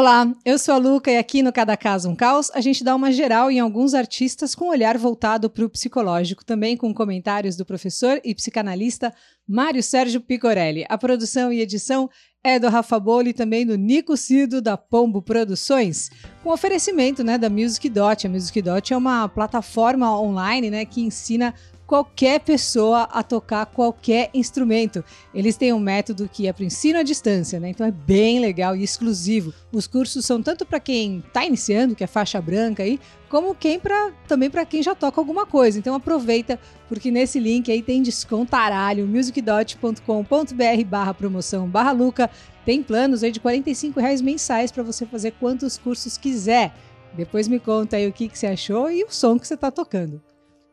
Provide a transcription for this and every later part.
Olá, eu sou a Luca e aqui no Cada Caso um Caos a gente dá uma geral em alguns artistas com olhar voltado para o psicológico, também com comentários do professor e psicanalista Mário Sérgio Picorelli. A produção e edição é do Rafa Bolo e também do Nico Cido da Pombo Produções, com oferecimento né, da Music Dot. A Music Dot é uma plataforma online né, que ensina qualquer pessoa a tocar qualquer instrumento. Eles têm um método que é para ensino à distância, né? Então é bem legal e exclusivo. Os cursos são tanto para quem está iniciando, que é faixa branca aí, como quem pra, também para quem já toca alguma coisa. Então aproveita, porque nesse link aí tem descontaralho, musicdot.com.br barra promoção barra Luca. Tem planos aí de 45 reais mensais para você fazer quantos cursos quiser. Depois me conta aí o que, que você achou e o som que você está tocando.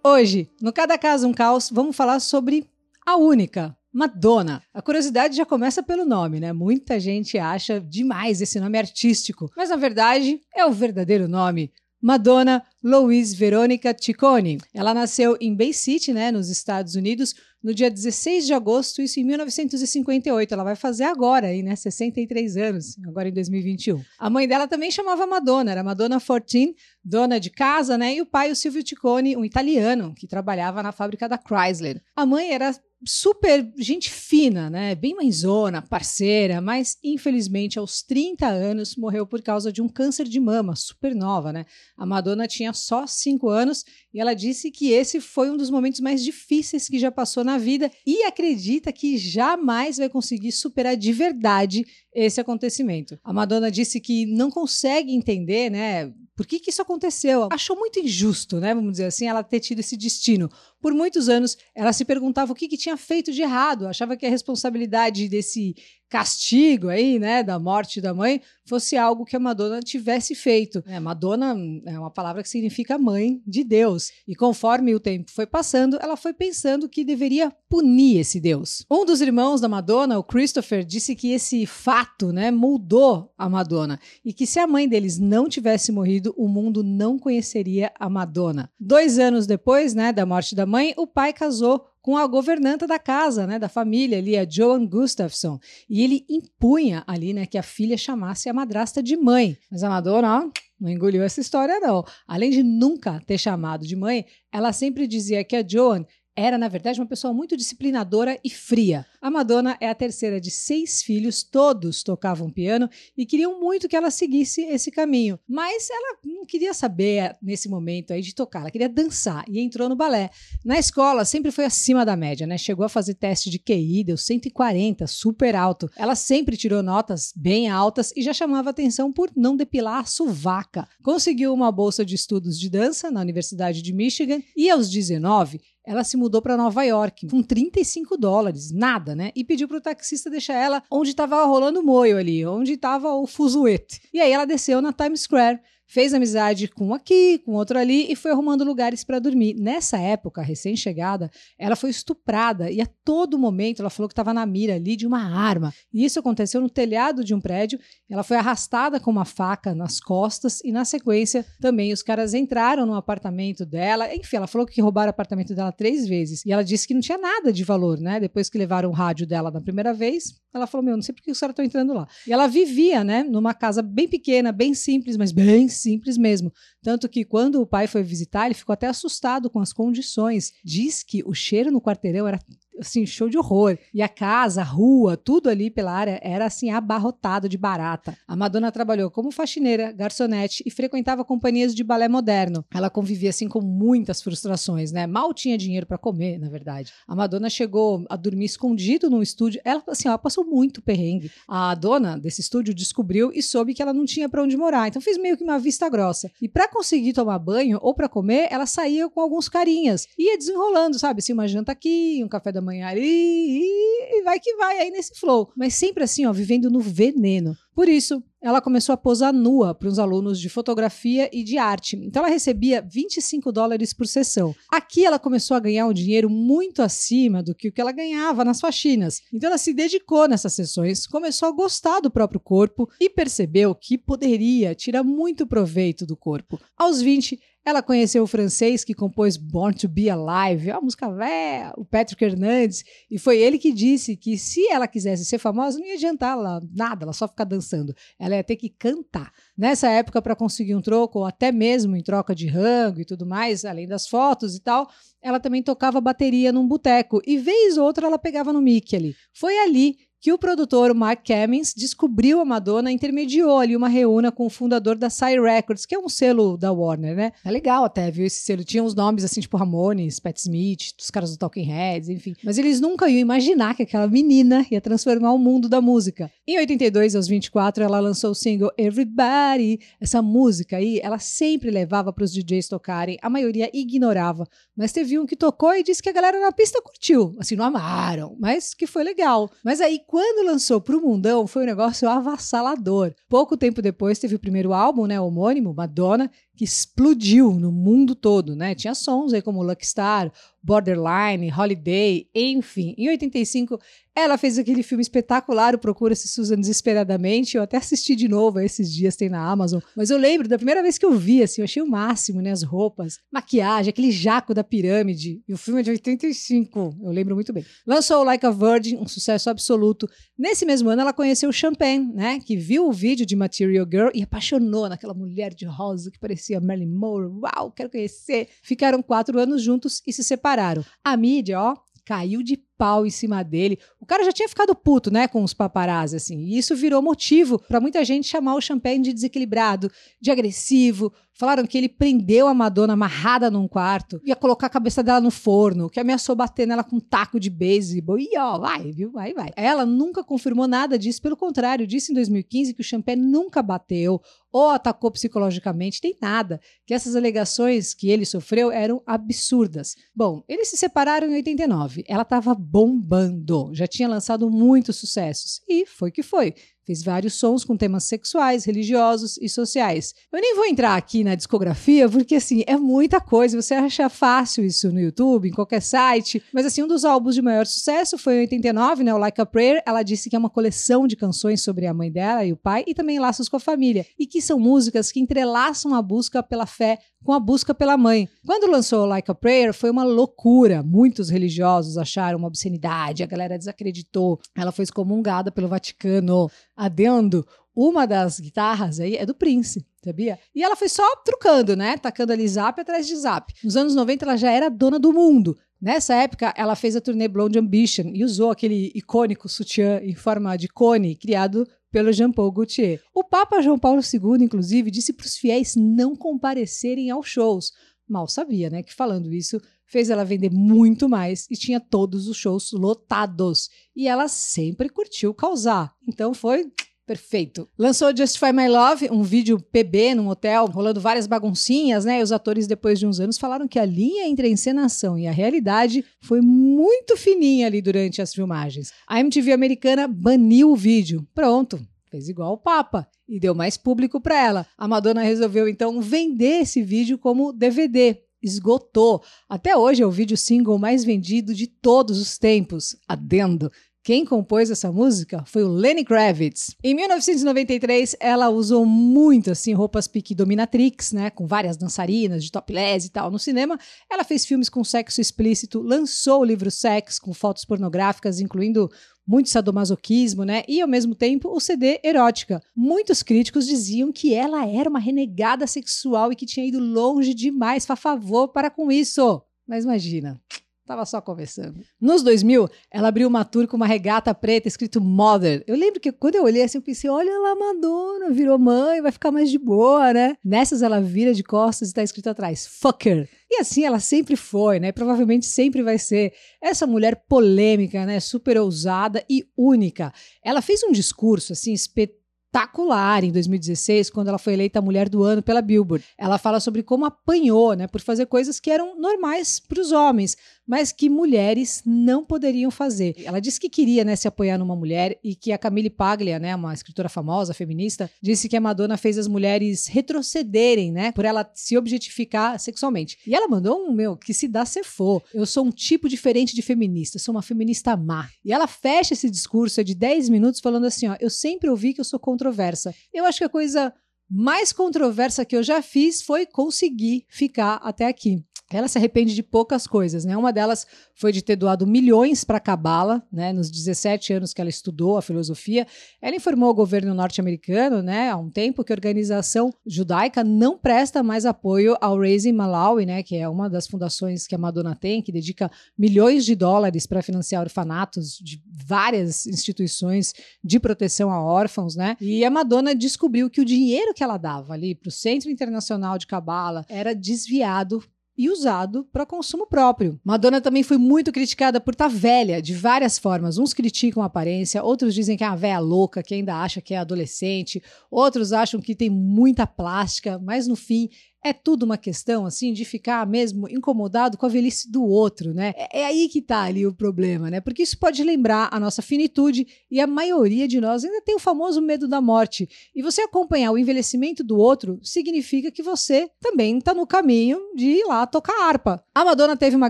Hoje, no Cada Casa um Caos, vamos falar sobre a única, Madonna. A curiosidade já começa pelo nome, né? Muita gente acha demais esse nome artístico, mas na verdade é o verdadeiro nome. Madonna Louise Veronica Ciccone. Ela nasceu em Bay City, né, nos Estados Unidos, no dia 16 de agosto, isso em 1958. Ela vai fazer agora, aí, né, 63 anos, agora em 2021. A mãe dela também chamava Madonna, era Madonna Fortin, dona de casa, né, e o pai, o Silvio Ciccone, um italiano que trabalhava na fábrica da Chrysler. A mãe era super gente fina, né? Bem mãezona, parceira, mas infelizmente aos 30 anos morreu por causa de um câncer de mama, super nova, né? A Madonna tinha só 5 anos e ela disse que esse foi um dos momentos mais difíceis que já passou na vida e acredita que jamais vai conseguir superar de verdade esse acontecimento. A Madonna disse que não consegue entender, né? Por que, que isso aconteceu? Achou muito injusto, né? Vamos dizer assim, ela ter tido esse destino. Por muitos anos, ela se perguntava o que, que tinha feito de errado, achava que a responsabilidade desse castigo aí, né, da morte da mãe, fosse algo que a Madonna tivesse feito. É, Madonna é uma palavra que significa mãe de Deus. E conforme o tempo foi passando, ela foi pensando que deveria punir esse Deus. Um dos irmãos da Madonna, o Christopher, disse que esse fato, né, mudou a Madonna e que se a mãe deles não tivesse morrido, o mundo não conheceria a Madonna. Dois anos depois, né, da morte da mãe, o pai casou com a governanta da casa, né, da família ali, a Joan Gustafson. E ele impunha ali, né, que a filha chamasse a madrasta de mãe. Mas a Madonna, ó, não engoliu essa história, não. Além de nunca ter chamado de mãe, ela sempre dizia que a Joan era, na verdade, uma pessoa muito disciplinadora e fria. A Madonna é a terceira de seis filhos, todos tocavam piano e queriam muito que ela seguisse esse caminho. Mas ela não queria saber, nesse momento aí, de tocar, ela queria dançar e entrou no balé. Na escola, sempre foi acima da média, né? Chegou a fazer teste de QI, deu 140, super alto. Ela sempre tirou notas bem altas e já chamava atenção por não depilar a suvaca. Conseguiu uma bolsa de estudos de dança na Universidade de Michigan e, aos 19, ela se mudou para Nova York com 35 dólares, nada, né? E pediu para o taxista deixar ela onde estava rolando o moio ali, onde estava o fuzuete. E aí ela desceu na Times Square fez amizade com um aqui, com outro ali e foi arrumando lugares para dormir. Nessa época, recém-chegada, ela foi estuprada e a todo momento ela falou que estava na mira ali de uma arma. E isso aconteceu no telhado de um prédio. Ela foi arrastada com uma faca nas costas e na sequência também os caras entraram no apartamento dela. Enfim, ela falou que roubaram o apartamento dela três vezes e ela disse que não tinha nada de valor, né? Depois que levaram o rádio dela na primeira vez, ela falou: Meu, não sei por que os caras estão entrando lá. E ela vivia, né, numa casa bem pequena, bem simples, mas bem simples mesmo. Tanto que quando o pai foi visitar, ele ficou até assustado com as condições. Diz que o cheiro no quarteirão era assim, show de horror. E a casa, a rua, tudo ali pela área era assim abarrotado de barata. A Madonna trabalhou como faxineira, garçonete e frequentava companhias de balé moderno. Ela convivia assim com muitas frustrações, né? Mal tinha dinheiro para comer, na verdade. A Madonna chegou a dormir escondido num estúdio. Ela assim, ela passou muito perrengue. A dona desse estúdio descobriu e soube que ela não tinha para onde morar. Então fez meio que uma vista grossa. E para conseguir tomar banho ou para comer, ela saía com alguns carinhas. Ia desenrolando, sabe? Assim, uma janta aqui, um café da manhã ali e vai que vai aí nesse flow. Mas sempre assim, ó, vivendo no veneno. Por isso, ela começou a posar nua para os alunos de fotografia e de arte. Então ela recebia 25 dólares por sessão. Aqui ela começou a ganhar um dinheiro muito acima do que o que ela ganhava nas faxinas. Então ela se dedicou nessas sessões, começou a gostar do próprio corpo e percebeu que poderia tirar muito proveito do corpo. Aos 20, ela conheceu o francês que compôs Born to Be Alive, a música velha, o Patrick Hernandez, e foi ele que disse que se ela quisesse ser famosa, não ia adiantar ela, nada, ela só ficar dançando dançando. Ela ia ter que cantar. Nessa época, para conseguir um troco, ou até mesmo em troca de rango e tudo mais, além das fotos e tal, ela também tocava bateria num boteco. E vez ou outra ela pegava no mic ali. Foi ali que o produtor Mark Cummings descobriu a Madonna, intermediou ali uma reúna com o fundador da Sire Records, que é um selo da Warner, né? É legal até, viu? Esse selo tinha uns nomes assim, tipo Ramones, Pat Smith, os caras do Talking Heads, enfim. Mas eles nunca iam imaginar que aquela menina ia transformar o mundo da música. Em 82, aos 24, ela lançou o single Everybody. Essa música aí, ela sempre levava para os DJs tocarem, a maioria ignorava. Mas teve um que tocou e disse que a galera na pista curtiu. Assim, não amaram, mas que foi legal. Mas aí, quando lançou pro mundão, foi um negócio avassalador. Pouco tempo depois teve o primeiro álbum, né, homônimo, Madonna, que explodiu no mundo todo, né? Tinha sons aí como Lucky Star, Borderline, Holiday, enfim. Em 85, ela fez aquele filme espetacular, o Procura-se Susan Desesperadamente. Eu até assisti de novo esses dias, tem na Amazon. Mas eu lembro da primeira vez que eu vi, assim, eu achei o máximo, né? As roupas, maquiagem, aquele jaco da pirâmide. E o filme é de 85, eu lembro muito bem. Lançou Like a Virgin, um sucesso absoluto. Nesse mesmo ano, ela conheceu o Champagne, né? Que viu o vídeo de Material Girl e apaixonou naquela mulher de rosa que parecia Marilyn Monroe. Uau, quero conhecer. Ficaram quatro anos juntos e se separaram. A mídia, ó, caiu de pau em cima dele. O cara já tinha ficado puto, né, com os paparazzi, assim. E isso virou motivo para muita gente chamar o Champagne de desequilibrado, de agressivo. Falaram que ele prendeu a Madonna amarrada num quarto, ia colocar a cabeça dela no forno, que ameaçou bater nela com um taco de beisebol. E ó, vai, viu? Vai, vai. Ela nunca confirmou nada disso, pelo contrário, disse em 2015 que o Champagne nunca bateu ou atacou psicologicamente, tem nada. Que essas alegações que ele sofreu eram absurdas. Bom, eles se separaram em 89. Ela estava bombando, já tinha lançado muitos sucessos. E foi que foi. Fez vários sons com temas sexuais, religiosos e sociais. Eu nem vou entrar aqui na discografia, porque assim, é muita coisa. Você acha fácil isso no YouTube, em qualquer site. Mas assim, um dos álbuns de maior sucesso foi em 89, né? O Like a Prayer. Ela disse que é uma coleção de canções sobre a mãe dela e o pai, e também laços com a família. E que são músicas que entrelaçam a busca pela fé com a busca pela mãe. Quando lançou Like a Prayer, foi uma loucura. Muitos religiosos acharam uma obscenidade, a galera desacreditou. Ela foi excomungada pelo Vaticano. Adendo, uma das guitarras aí é do Prince, sabia? E ela foi só trucando, né? Tacando ali zap atrás de zap. Nos anos 90 ela já era dona do mundo. Nessa época, ela fez a turnê Blonde Ambition e usou aquele icônico sutiã em forma de cone criado pelo Jean Paul Gaultier. O Papa João Paulo II, inclusive, disse para os fiéis não comparecerem aos shows. Mal sabia, né, que falando isso fez ela vender muito mais e tinha todos os shows lotados. E ela sempre curtiu causar. Então foi Perfeito. Lançou Justify My Love, um vídeo PB num hotel, rolando várias baguncinhas, né? E os atores, depois de uns anos, falaram que a linha entre a encenação e a realidade foi muito fininha ali durante as filmagens. A MTV americana baniu o vídeo. Pronto. Fez igual o Papa e deu mais público para ela. A Madonna resolveu então vender esse vídeo como DVD esgotou. Até hoje é o vídeo single mais vendido de todos os tempos. Adendo. Quem compôs essa música foi o Lenny Kravitz. Em 1993, ela usou muito assim roupas pique dominatrix, né, com várias dançarinas de topless e tal no cinema. Ela fez filmes com sexo explícito, lançou o livro Sex com fotos pornográficas, incluindo muito sadomasoquismo, né? E ao mesmo tempo o CD erótica. Muitos críticos diziam que ela era uma renegada sexual e que tinha ido longe demais. Faz favor para com isso. Mas imagina, Tava só conversando. Nos 2000, ela abriu uma tour com uma regata preta escrito Mother. Eu lembro que quando eu olhei assim, eu pensei, olha lá, Madonna, virou mãe, vai ficar mais de boa, né? Nessas ela vira de costas e tá escrito atrás, fucker. E assim ela sempre foi, né? Provavelmente sempre vai ser essa mulher polêmica, né? Super ousada e única. Ela fez um discurso assim espetacular espetacular em 2016, quando ela foi eleita a Mulher do Ano pela Billboard. Ela fala sobre como apanhou, né, por fazer coisas que eram normais para os homens, mas que mulheres não poderiam fazer. Ela disse que queria, né, se apoiar numa mulher e que a Camille Paglia, né, uma escritora famosa, feminista, disse que a Madonna fez as mulheres retrocederem, né, por ela se objetificar sexualmente. E ela mandou um meu que se dá se for. Eu sou um tipo diferente de feminista, sou uma feminista má. E ela fecha esse discurso de 10 minutos falando assim, ó, eu sempre ouvi que eu sou contra controversa. Eu acho que a coisa mais controversa que eu já fiz foi conseguir ficar até aqui. Ela se arrepende de poucas coisas, né? Uma delas foi de ter doado milhões para Cabala, né? Nos 17 anos que ela estudou a filosofia. Ela informou ao governo norte-americano, né, há um tempo, que a organização judaica não presta mais apoio ao Raising Malawi, né? Que é uma das fundações que a Madonna tem, que dedica milhões de dólares para financiar orfanatos de várias instituições de proteção a órfãos, né? E a Madonna descobriu que o dinheiro que ela dava ali para o Centro Internacional de Cabala era desviado e usado para consumo próprio. Madonna também foi muito criticada por estar tá velha de várias formas. Uns criticam a aparência, outros dizem que é uma velha louca, que ainda acha que é adolescente, outros acham que tem muita plástica, mas no fim é tudo uma questão, assim, de ficar mesmo incomodado com a velhice do outro, né? É, é aí que tá ali o problema, né? Porque isso pode lembrar a nossa finitude e a maioria de nós ainda tem o famoso medo da morte. E você acompanhar o envelhecimento do outro significa que você também tá no caminho de ir lá tocar harpa. A Madonna teve uma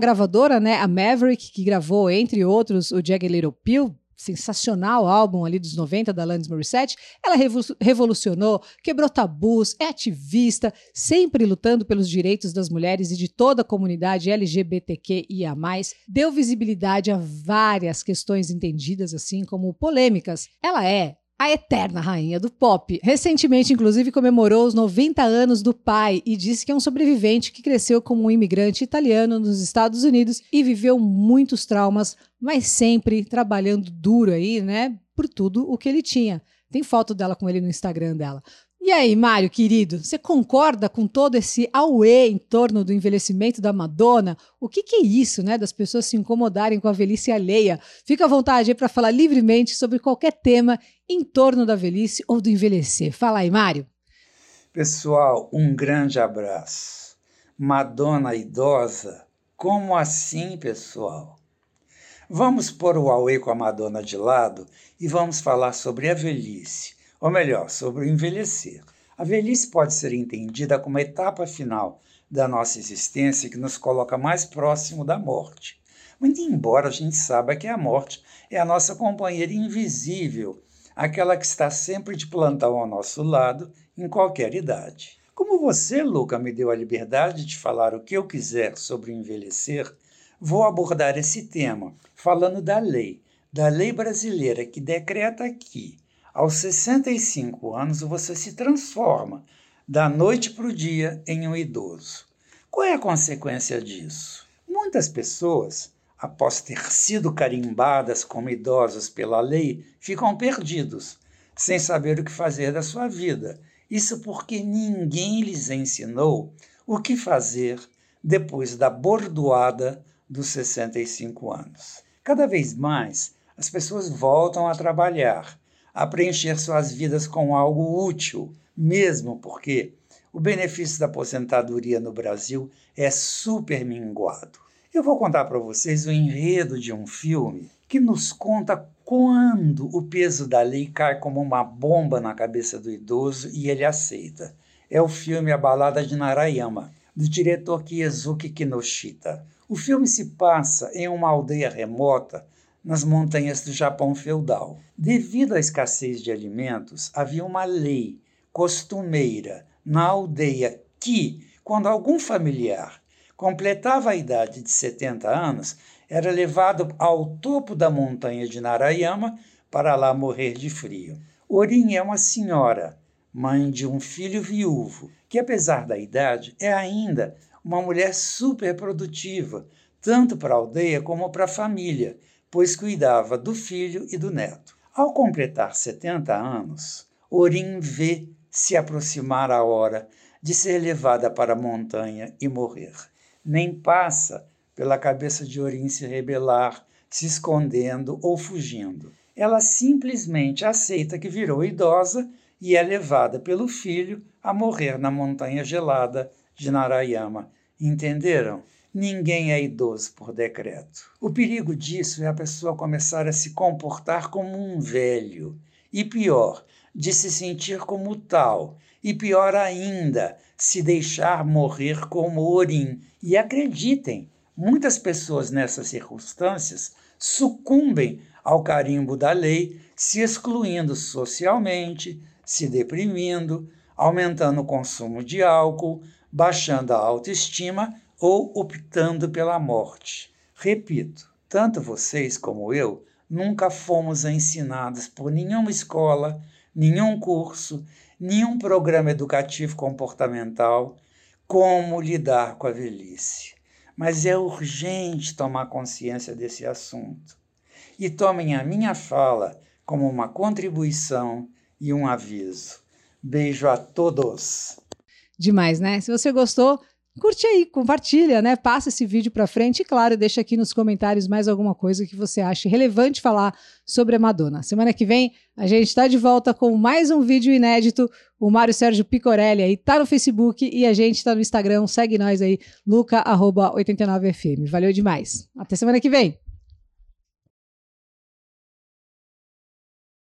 gravadora, né? A Maverick, que gravou, entre outros, o Jagged Little Pill, sensacional álbum ali dos 90 da Alanis Morissette, ela revolucionou, quebrou tabus, é ativista, sempre lutando pelos direitos das mulheres e de toda a comunidade LGBTQIA+, deu visibilidade a várias questões entendidas assim como polêmicas. Ela é a eterna rainha do pop. Recentemente, inclusive, comemorou os 90 anos do pai e disse que é um sobrevivente que cresceu como um imigrante italiano nos Estados Unidos e viveu muitos traumas, mas sempre trabalhando duro aí, né, por tudo o que ele tinha. Tem foto dela com ele no Instagram dela. E aí, Mário, querido, você concorda com todo esse auê em torno do envelhecimento da Madonna? O que, que é isso, né, das pessoas se incomodarem com a velhice alheia? Fica à vontade aí para falar livremente sobre qualquer tema em torno da velhice ou do envelhecer. Fala aí, Mário. Pessoal, um grande abraço. Madonna idosa? Como assim, pessoal? Vamos pôr o auê com a Madonna de lado e vamos falar sobre a velhice ou melhor, sobre o envelhecer. A velhice pode ser entendida como a etapa final da nossa existência que nos coloca mais próximo da morte. Muito embora a gente saiba que a morte é a nossa companheira invisível, aquela que está sempre de plantão ao nosso lado em qualquer idade. Como você, Luca, me deu a liberdade de falar o que eu quiser sobre envelhecer, vou abordar esse tema falando da lei, da lei brasileira que decreta aqui aos 65 anos, você se transforma da noite para o dia em um idoso. Qual é a consequência disso? Muitas pessoas, após ter sido carimbadas como idosos pela lei, ficam perdidos, sem saber o que fazer da sua vida. Isso porque ninguém lhes ensinou o que fazer depois da bordoada dos 65 anos. Cada vez mais, as pessoas voltam a trabalhar a preencher suas vidas com algo útil, mesmo porque o benefício da aposentadoria no Brasil é super minguado. Eu vou contar para vocês o enredo de um filme que nos conta quando o peso da lei cai como uma bomba na cabeça do idoso e ele aceita. É o filme A Balada de Narayama, do diretor Kiyosuke Kinoshita. O filme se passa em uma aldeia remota nas montanhas do Japão feudal. Devido à escassez de alimentos, havia uma lei costumeira na aldeia que, quando algum familiar completava a idade de 70 anos, era levado ao topo da montanha de Narayama para lá morrer de frio. Orin é uma senhora, mãe de um filho viúvo, que apesar da idade é ainda uma mulher super produtiva, tanto para a aldeia como para a família, pois cuidava do filho e do neto. Ao completar 70 anos, Orim vê se aproximar a hora de ser levada para a montanha e morrer. Nem passa pela cabeça de Orim se rebelar, se escondendo ou fugindo. Ela simplesmente aceita que virou idosa e é levada pelo filho a morrer na montanha gelada de Narayama. Entenderam? Ninguém é idoso por decreto. O perigo disso é a pessoa começar a se comportar como um velho. E pior, de se sentir como tal. E pior ainda, se deixar morrer como Orim. E acreditem, muitas pessoas nessas circunstâncias sucumbem ao carimbo da lei, se excluindo socialmente, se deprimindo, aumentando o consumo de álcool, baixando a autoestima ou optando pela morte. Repito, tanto vocês como eu nunca fomos ensinados por nenhuma escola, nenhum curso, nenhum programa educativo comportamental como lidar com a velhice. Mas é urgente tomar consciência desse assunto. E tomem a minha fala como uma contribuição e um aviso. Beijo a todos. Demais, né? Se você gostou, curte aí, compartilha, né? Passa esse vídeo para frente e, claro, deixa aqui nos comentários mais alguma coisa que você ache relevante falar sobre a Madonna. Semana que vem a gente está de volta com mais um vídeo inédito. O Mário Sérgio Picorelli aí tá no Facebook e a gente tá no Instagram. Segue nós aí, luca89fm. Valeu demais. Até semana que vem.